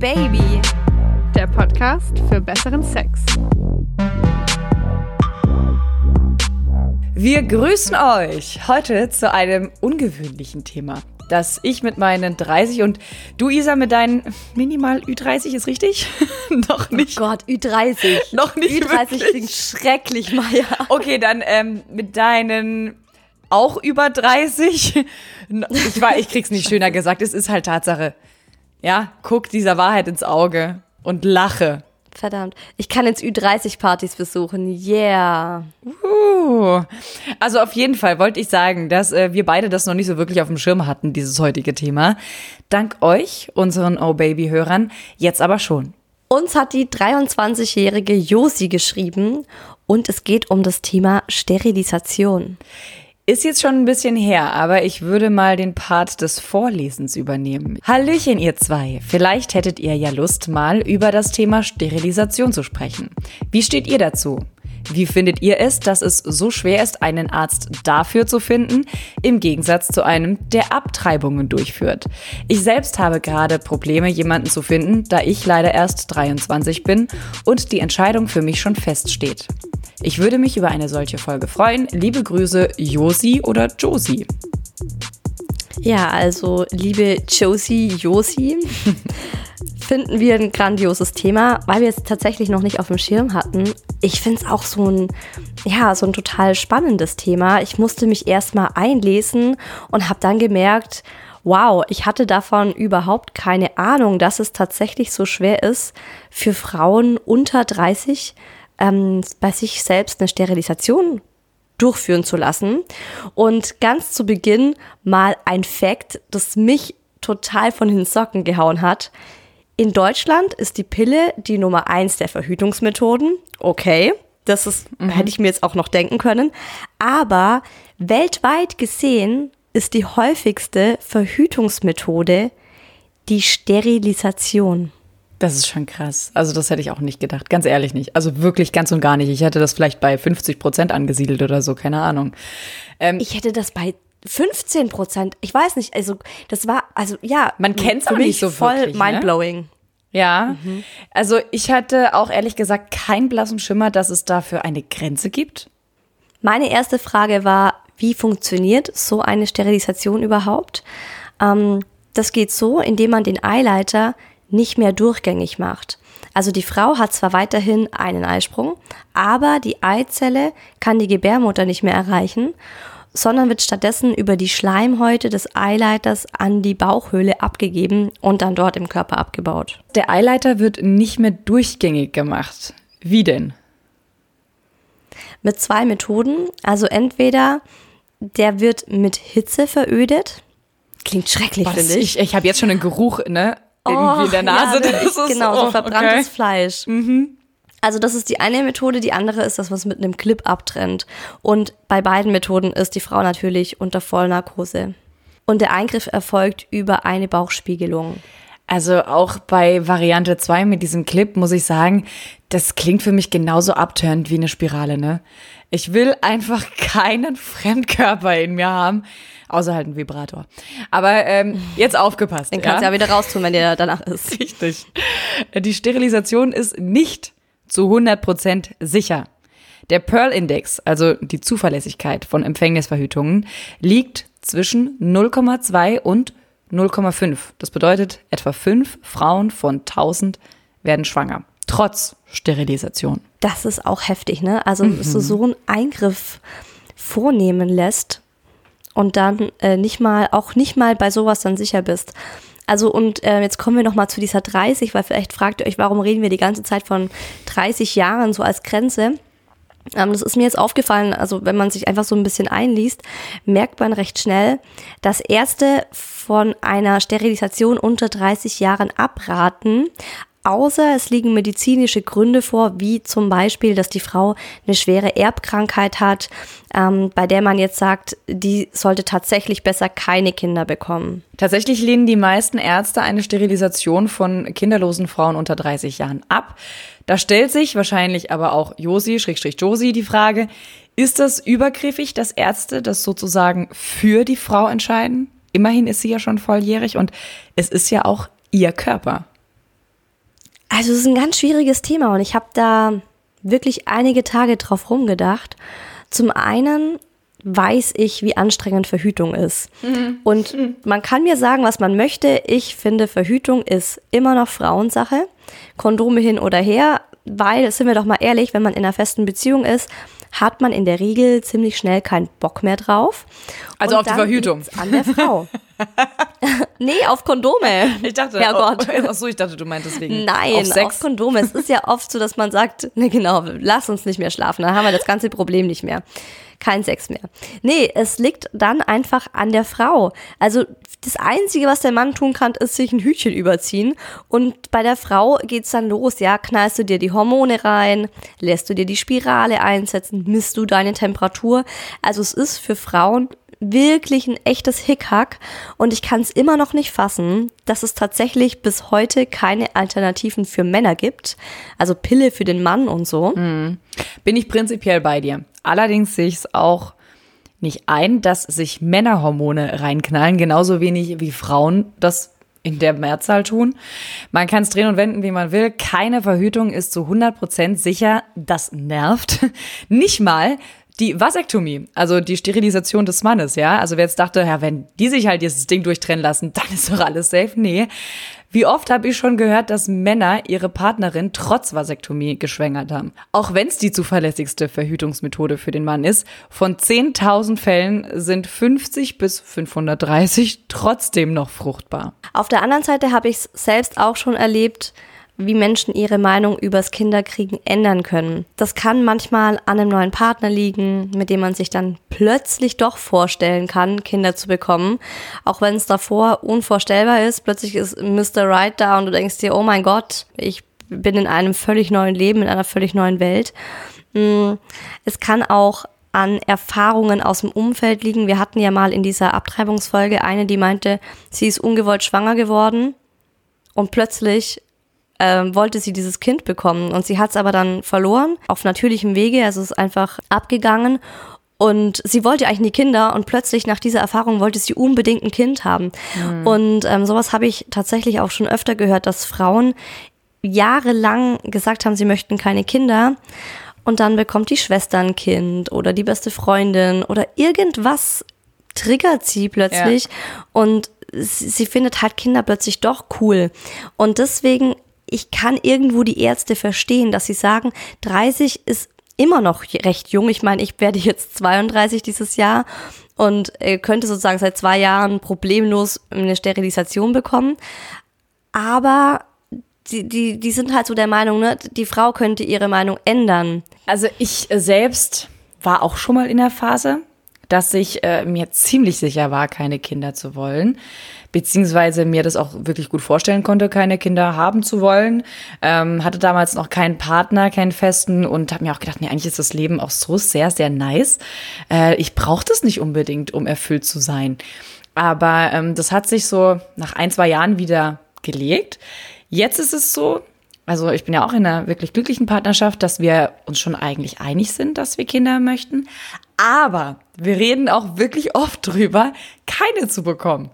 Baby, der Podcast für besseren Sex. Wir grüßen euch heute zu einem ungewöhnlichen Thema, das ich mit meinen 30 und du Isa mit deinen minimal Ü30 ist richtig? Noch nicht. Oh Gott, Ü30. Noch nicht. Ü30 wirklich. klingt schrecklich, Maya. Okay, dann ähm, mit deinen auch über 30. Ich war, ich krieg's nicht schöner gesagt. Es ist halt Tatsache. Ja, guck dieser Wahrheit ins Auge und lache. Verdammt. Ich kann jetzt Ü30-Partys besuchen. Yeah. Uh. Also auf jeden Fall wollte ich sagen, dass äh, wir beide das noch nicht so wirklich auf dem Schirm hatten, dieses heutige Thema. Dank euch, unseren Oh Baby-Hörern, jetzt aber schon. Uns hat die 23-jährige Josi geschrieben und es geht um das Thema Sterilisation. Ist jetzt schon ein bisschen her, aber ich würde mal den Part des Vorlesens übernehmen. Hallöchen, ihr zwei. Vielleicht hättet ihr ja Lust, mal über das Thema Sterilisation zu sprechen. Wie steht ihr dazu? Wie findet ihr es, dass es so schwer ist, einen Arzt dafür zu finden, im Gegensatz zu einem, der Abtreibungen durchführt? Ich selbst habe gerade Probleme, jemanden zu finden, da ich leider erst 23 bin und die Entscheidung für mich schon feststeht. Ich würde mich über eine solche Folge freuen. Liebe Grüße, Josi oder Josi. Ja, also liebe Josie, Josi, finden wir ein grandioses Thema, weil wir es tatsächlich noch nicht auf dem Schirm hatten. Ich finde es auch so ein, ja, so ein total spannendes Thema. Ich musste mich erstmal einlesen und habe dann gemerkt, wow, ich hatte davon überhaupt keine Ahnung, dass es tatsächlich so schwer ist, für Frauen unter 30 ähm, bei sich selbst eine Sterilisation durchführen zu lassen. Und ganz zu Beginn mal ein Fact, das mich total von den Socken gehauen hat. In Deutschland ist die Pille die Nummer eins der Verhütungsmethoden. Okay, das ist, mhm. hätte ich mir jetzt auch noch denken können. Aber weltweit gesehen ist die häufigste Verhütungsmethode die Sterilisation. Das ist schon krass. Also das hätte ich auch nicht gedacht. Ganz ehrlich nicht. Also wirklich ganz und gar nicht. Ich hätte das vielleicht bei 50 Prozent angesiedelt oder so. Keine Ahnung. Ähm, ich hätte das bei 15 Prozent. Ich weiß nicht. Also das war, also ja. Man kennt es auch nicht so voll wirklich, ne? mindblowing. Ne? Ja. Mhm. Also ich hatte auch ehrlich gesagt keinen blassen Schimmer, dass es dafür eine Grenze gibt. Meine erste Frage war, wie funktioniert so eine Sterilisation überhaupt? Ähm, das geht so, indem man den Eileiter nicht mehr durchgängig macht. Also die Frau hat zwar weiterhin einen Eisprung, aber die Eizelle kann die Gebärmutter nicht mehr erreichen, sondern wird stattdessen über die Schleimhäute des Eileiters an die Bauchhöhle abgegeben und dann dort im Körper abgebaut. Der Eileiter wird nicht mehr durchgängig gemacht. Wie denn? Mit zwei Methoden. Also entweder der wird mit Hitze verödet. Klingt schrecklich, finde ich. Ich, ich habe jetzt schon einen Geruch, ne? irgendwie in der Nase. Ja, das ist genau, so oh, verbranntes okay. Fleisch. Mhm. Also das ist die eine Methode, die andere ist das, was mit einem Clip abtrennt. Und bei beiden Methoden ist die Frau natürlich unter Vollnarkose. Und der Eingriff erfolgt über eine Bauchspiegelung. Also auch bei Variante 2 mit diesem Clip muss ich sagen, das klingt für mich genauso abtörend wie eine Spirale, ne? Ich will einfach keinen Fremdkörper in mir haben, außer halt ein Vibrator. Aber ähm, jetzt aufgepasst. Den kannst du ja? wieder raustun, wenn dir danach ist. Richtig. Die Sterilisation ist nicht zu 100% sicher. Der Pearl-Index, also die Zuverlässigkeit von Empfängnisverhütungen, liegt zwischen 0,2 und 0,5. Das bedeutet, etwa fünf Frauen von 1000 werden schwanger. Trotz Sterilisation. Das ist auch heftig, ne? Also, mhm. dass du so einen Eingriff vornehmen lässt und dann äh, nicht mal, auch nicht mal bei sowas dann sicher bist. Also und äh, jetzt kommen wir noch mal zu dieser 30, weil vielleicht fragt ihr euch, warum reden wir die ganze Zeit von 30 Jahren so als Grenze? Ähm, das ist mir jetzt aufgefallen, also wenn man sich einfach so ein bisschen einliest, merkt man recht schnell, dass Ärzte von einer Sterilisation unter 30 Jahren abraten, außer es liegen medizinische Gründe vor, wie zum Beispiel, dass die Frau eine schwere Erbkrankheit hat, ähm, bei der man jetzt sagt, die sollte tatsächlich besser keine Kinder bekommen. Tatsächlich lehnen die meisten Ärzte eine Sterilisation von kinderlosen Frauen unter 30 Jahren ab. Da stellt sich wahrscheinlich aber auch Josi, Schrägstrich Josi, die Frage, ist das übergriffig, dass Ärzte das sozusagen für die Frau entscheiden? Immerhin ist sie ja schon volljährig und es ist ja auch ihr Körper. Also es ist ein ganz schwieriges Thema und ich habe da wirklich einige Tage drauf rumgedacht. Zum einen weiß ich, wie anstrengend Verhütung ist. Mhm. Und man kann mir sagen, was man möchte. Ich finde, Verhütung ist immer noch Frauensache. Kondome hin oder her, weil, sind wir doch mal ehrlich, wenn man in einer festen Beziehung ist, hat man in der Regel ziemlich schnell keinen Bock mehr drauf. Also Und auf die Verhütung. An der Frau. nee, auf Kondome. Ich dachte, Herrgott. Oh, ach so, ich dachte, du meintest wegen. Nein, auf, Sex. auf Kondome. Es ist ja oft so, dass man sagt, ne, genau, lass uns nicht mehr schlafen, dann haben wir das ganze Problem nicht mehr kein Sex mehr. Nee, es liegt dann einfach an der Frau. Also das Einzige, was der Mann tun kann, ist sich ein Hütchen überziehen. Und bei der Frau geht's dann los, ja, knallst du dir die Hormone rein, lässt du dir die Spirale einsetzen, misst du deine Temperatur. Also es ist für Frauen wirklich ein echtes Hickhack und ich kann es immer noch nicht fassen, dass es tatsächlich bis heute keine Alternativen für Männer gibt. Also Pille für den Mann und so. Mhm. Bin ich prinzipiell bei dir. Allerdings sehe ich es auch nicht ein, dass sich Männerhormone reinknallen, genauso wenig wie Frauen das in der Mehrzahl tun. Man kann es drehen und wenden, wie man will. Keine Verhütung ist zu 100% sicher. Das nervt. Nicht mal, die Vasektomie, also die Sterilisation des Mannes, ja. Also wer jetzt dachte, ja, wenn die sich halt dieses Ding durchtrennen lassen, dann ist doch alles safe. Nee. Wie oft habe ich schon gehört, dass Männer ihre Partnerin trotz Vasektomie geschwängert haben? Auch wenn es die zuverlässigste Verhütungsmethode für den Mann ist, von 10.000 Fällen sind 50 bis 530 trotzdem noch fruchtbar. Auf der anderen Seite habe ich es selbst auch schon erlebt, wie Menschen ihre Meinung übers Kinderkriegen ändern können. Das kann manchmal an einem neuen Partner liegen, mit dem man sich dann plötzlich doch vorstellen kann, Kinder zu bekommen. Auch wenn es davor unvorstellbar ist, plötzlich ist Mr. Right da und du denkst dir, oh mein Gott, ich bin in einem völlig neuen Leben, in einer völlig neuen Welt. Mm, es kann auch an Erfahrungen aus dem Umfeld liegen. Wir hatten ja mal in dieser Abtreibungsfolge eine, die meinte, sie ist ungewollt schwanger geworden und plötzlich ähm, wollte sie dieses Kind bekommen und sie hat es aber dann verloren auf natürlichem Wege, also ist einfach abgegangen und sie wollte eigentlich nie Kinder und plötzlich nach dieser Erfahrung wollte sie unbedingt ein Kind haben. Mhm. Und ähm, sowas habe ich tatsächlich auch schon öfter gehört, dass Frauen jahrelang gesagt haben, sie möchten keine Kinder. Und dann bekommt die Schwester ein Kind oder die beste Freundin oder irgendwas triggert sie plötzlich ja. und sie, sie findet halt Kinder plötzlich doch cool. Und deswegen ich kann irgendwo die Ärzte verstehen, dass sie sagen, 30 ist immer noch recht jung. Ich meine, ich werde jetzt 32 dieses Jahr und äh, könnte sozusagen seit zwei Jahren problemlos eine Sterilisation bekommen. Aber die, die, die sind halt so der Meinung, ne, die Frau könnte ihre Meinung ändern. Also ich selbst war auch schon mal in der Phase, dass ich äh, mir ziemlich sicher war, keine Kinder zu wollen beziehungsweise mir das auch wirklich gut vorstellen konnte, keine Kinder haben zu wollen. Ähm, hatte damals noch keinen Partner, keinen festen und habe mir auch gedacht, nee, eigentlich ist das Leben auch so sehr, sehr nice. Äh, ich brauche das nicht unbedingt, um erfüllt zu sein. Aber ähm, das hat sich so nach ein, zwei Jahren wieder gelegt. Jetzt ist es so, also ich bin ja auch in einer wirklich glücklichen Partnerschaft, dass wir uns schon eigentlich einig sind, dass wir Kinder möchten. Aber wir reden auch wirklich oft drüber, keine zu bekommen.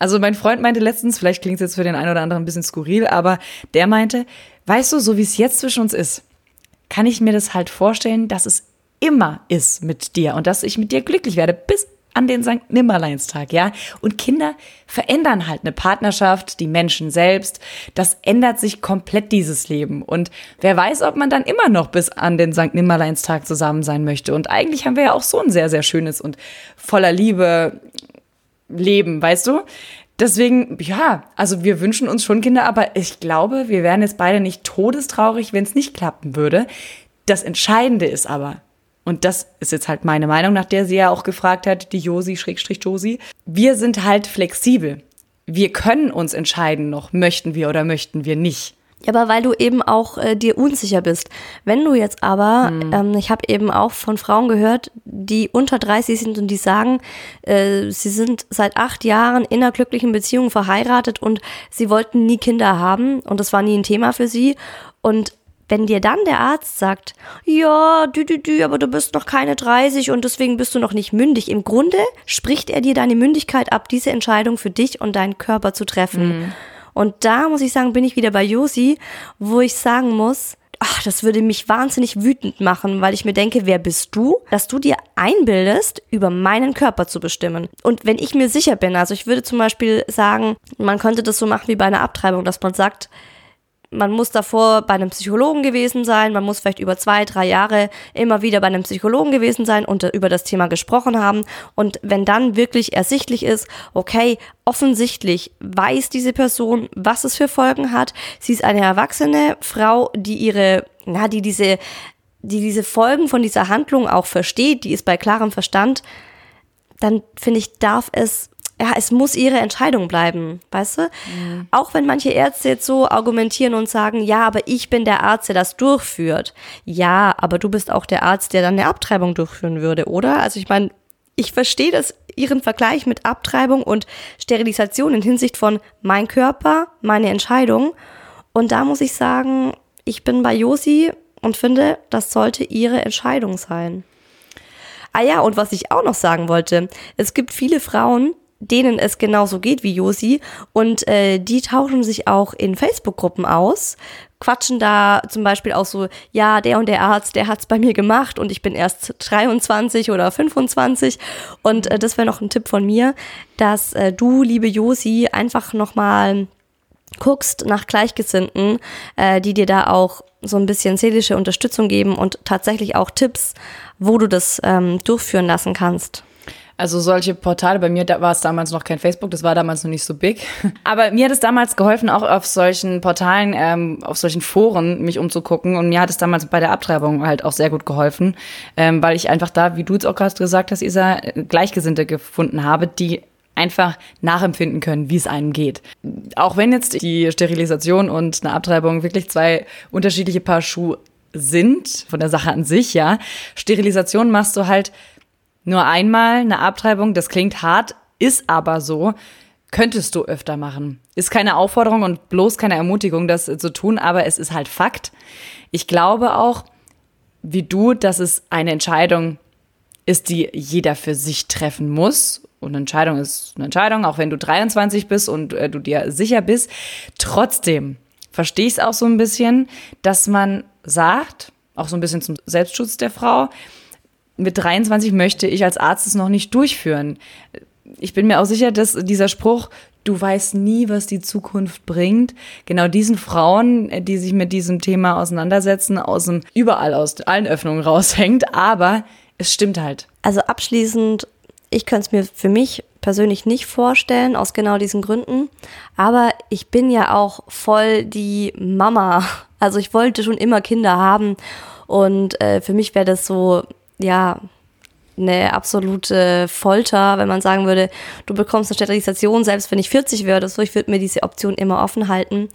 Also mein Freund meinte letztens, vielleicht klingt es jetzt für den einen oder anderen ein bisschen skurril, aber der meinte, weißt du, so wie es jetzt zwischen uns ist, kann ich mir das halt vorstellen, dass es immer ist mit dir und dass ich mit dir glücklich werde bis an den St. Nimmerleinstag, ja? Und Kinder verändern halt eine Partnerschaft, die Menschen selbst. Das ändert sich komplett dieses Leben. Und wer weiß, ob man dann immer noch bis an den St. Nimmerleinstag zusammen sein möchte. Und eigentlich haben wir ja auch so ein sehr, sehr schönes und voller Liebe leben, weißt du? Deswegen, ja, also wir wünschen uns schon Kinder, aber ich glaube, wir wären jetzt beide nicht todestraurig, wenn es nicht klappen würde. Das Entscheidende ist aber, und das ist jetzt halt meine Meinung, nach der sie ja auch gefragt hat, die Josi, Schrägstrich Josi, wir sind halt flexibel. Wir können uns entscheiden noch, möchten wir oder möchten wir nicht. Ja, aber weil du eben auch äh, dir unsicher bist. Wenn du jetzt aber, mhm. ähm, ich habe eben auch von Frauen gehört, die unter 30 sind und die sagen, äh, sie sind seit acht Jahren in einer glücklichen Beziehung verheiratet und sie wollten nie Kinder haben und das war nie ein Thema für sie. Und wenn dir dann der Arzt sagt, ja, du, du, du, aber du bist noch keine 30 und deswegen bist du noch nicht mündig, im Grunde spricht er dir deine Mündigkeit ab, diese Entscheidung für dich und deinen Körper zu treffen. Mhm. Und da muss ich sagen, bin ich wieder bei Josi, wo ich sagen muss, ach, das würde mich wahnsinnig wütend machen, weil ich mir denke, wer bist du, dass du dir einbildest, über meinen Körper zu bestimmen. Und wenn ich mir sicher bin, also ich würde zum Beispiel sagen, man könnte das so machen wie bei einer Abtreibung, dass man sagt, man muss davor bei einem Psychologen gewesen sein, man muss vielleicht über zwei, drei Jahre immer wieder bei einem Psychologen gewesen sein und über das Thema gesprochen haben. Und wenn dann wirklich ersichtlich ist, okay, offensichtlich weiß diese Person, was es für Folgen hat. Sie ist eine erwachsene Frau, die ihre, na, die diese, die diese Folgen von dieser Handlung auch versteht, die ist bei klarem Verstand, dann finde ich, darf es ja, es muss ihre Entscheidung bleiben, weißt du? Mhm. Auch wenn manche Ärzte jetzt so argumentieren und sagen, ja, aber ich bin der Arzt, der das durchführt. Ja, aber du bist auch der Arzt, der dann eine Abtreibung durchführen würde, oder? Also ich meine, ich verstehe das, ihren Vergleich mit Abtreibung und Sterilisation in Hinsicht von mein Körper, meine Entscheidung. Und da muss ich sagen, ich bin bei Josi und finde, das sollte ihre Entscheidung sein. Ah ja, und was ich auch noch sagen wollte, es gibt viele Frauen, denen es genauso geht wie Josi und äh, die tauschen sich auch in Facebook-Gruppen aus, quatschen da zum Beispiel auch so, ja, der und der Arzt, der hat's bei mir gemacht und ich bin erst 23 oder 25 und äh, das wäre noch ein Tipp von mir, dass äh, du, liebe Josi, einfach nochmal guckst nach Gleichgesinnten, äh, die dir da auch so ein bisschen seelische Unterstützung geben und tatsächlich auch Tipps, wo du das ähm, durchführen lassen kannst. Also solche Portale, bei mir da war es damals noch kein Facebook, das war damals noch nicht so big. Aber mir hat es damals geholfen, auch auf solchen Portalen, ähm, auf solchen Foren mich umzugucken. Und mir hat es damals bei der Abtreibung halt auch sehr gut geholfen, ähm, weil ich einfach da, wie du es auch gerade gesagt hast, Isa, Gleichgesinnte gefunden habe, die einfach nachempfinden können, wie es einem geht. Auch wenn jetzt die Sterilisation und eine Abtreibung wirklich zwei unterschiedliche Paar Schuhe sind, von der Sache an sich, ja. Sterilisation machst du halt nur einmal eine Abtreibung, das klingt hart, ist aber so, könntest du öfter machen. Ist keine Aufforderung und bloß keine Ermutigung, das zu tun, aber es ist halt Fakt. Ich glaube auch, wie du, dass es eine Entscheidung ist, die jeder für sich treffen muss. Und eine Entscheidung ist eine Entscheidung, auch wenn du 23 bist und äh, du dir sicher bist. Trotzdem verstehe ich es auch so ein bisschen, dass man sagt, auch so ein bisschen zum Selbstschutz der Frau, mit 23 möchte ich als Arzt es noch nicht durchführen. Ich bin mir auch sicher, dass dieser Spruch, du weißt nie, was die Zukunft bringt, genau diesen Frauen, die sich mit diesem Thema auseinandersetzen, aus dem, überall aus allen Öffnungen raushängt, aber es stimmt halt. Also abschließend, ich könnte es mir für mich persönlich nicht vorstellen, aus genau diesen Gründen. Aber ich bin ja auch voll die Mama. Also ich wollte schon immer Kinder haben. Und äh, für mich wäre das so ja, eine absolute Folter, wenn man sagen würde, du bekommst eine Sterilisation, selbst wenn ich 40 würde. So, ich würde mir diese Option immer offen halten.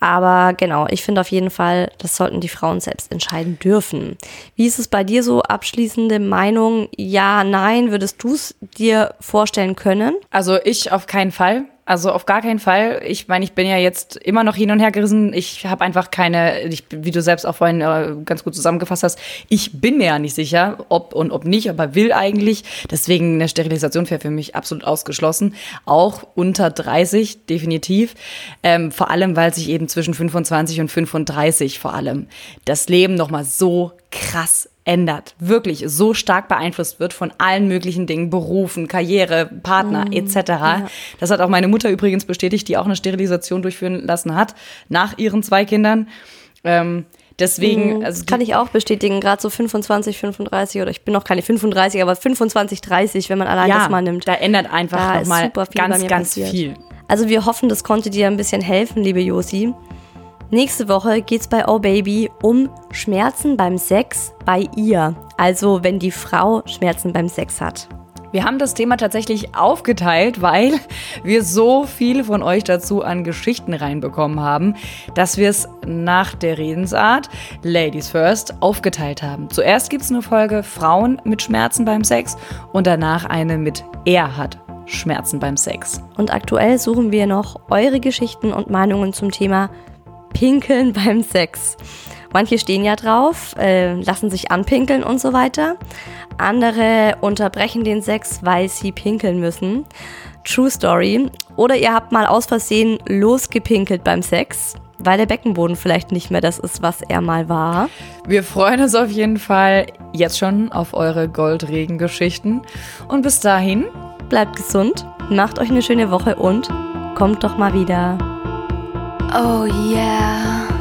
Aber genau, ich finde auf jeden Fall, das sollten die Frauen selbst entscheiden dürfen. Wie ist es bei dir so? Abschließende Meinung? Ja, nein, würdest du es dir vorstellen können? Also ich auf keinen Fall. Also auf gar keinen Fall. Ich meine, ich bin ja jetzt immer noch hin und her gerissen. Ich habe einfach keine, ich, wie du selbst auch vorhin äh, ganz gut zusammengefasst hast, ich bin mir ja nicht sicher, ob und ob nicht, aber will eigentlich. Deswegen eine Sterilisation wäre für mich absolut ausgeschlossen. Auch unter 30 definitiv. Ähm, vor allem, weil sich eben zwischen 25 und 35 vor allem das Leben nochmal so krass ändert, wirklich so stark beeinflusst wird von allen möglichen Dingen, Berufen, Karriere, Partner mm, etc. Ja. Das hat auch meine Mutter übrigens bestätigt, die auch eine Sterilisation durchführen lassen hat nach ihren zwei Kindern. Ähm, Deswegen, mhm, also kann ich auch bestätigen, gerade so 25, 35 oder ich bin noch keine 35, aber 25, 30, wenn man allein ja, das mal nimmt. Da ändert einfach nochmal ganz, ganz passiert. viel. Also wir hoffen, das konnte dir ein bisschen helfen, liebe Josi. Nächste Woche geht es bei Oh Baby um Schmerzen beim Sex bei ihr. Also wenn die Frau Schmerzen beim Sex hat. Wir haben das Thema tatsächlich aufgeteilt, weil wir so viele von euch dazu an Geschichten reinbekommen haben, dass wir es nach der Redensart Ladies First aufgeteilt haben. Zuerst gibt es eine Folge Frauen mit Schmerzen beim Sex und danach eine mit Er hat Schmerzen beim Sex. Und aktuell suchen wir noch eure Geschichten und Meinungen zum Thema Pinkeln beim Sex. Manche stehen ja drauf, äh, lassen sich anpinkeln und so weiter. Andere unterbrechen den Sex, weil sie pinkeln müssen. True Story. Oder ihr habt mal aus Versehen losgepinkelt beim Sex, weil der Beckenboden vielleicht nicht mehr das ist, was er mal war. Wir freuen uns auf jeden Fall jetzt schon auf eure Goldregen-Geschichten. Und bis dahin, Bleibt gesund, macht euch eine schöne Woche und kommt doch mal wieder. Oh yeah.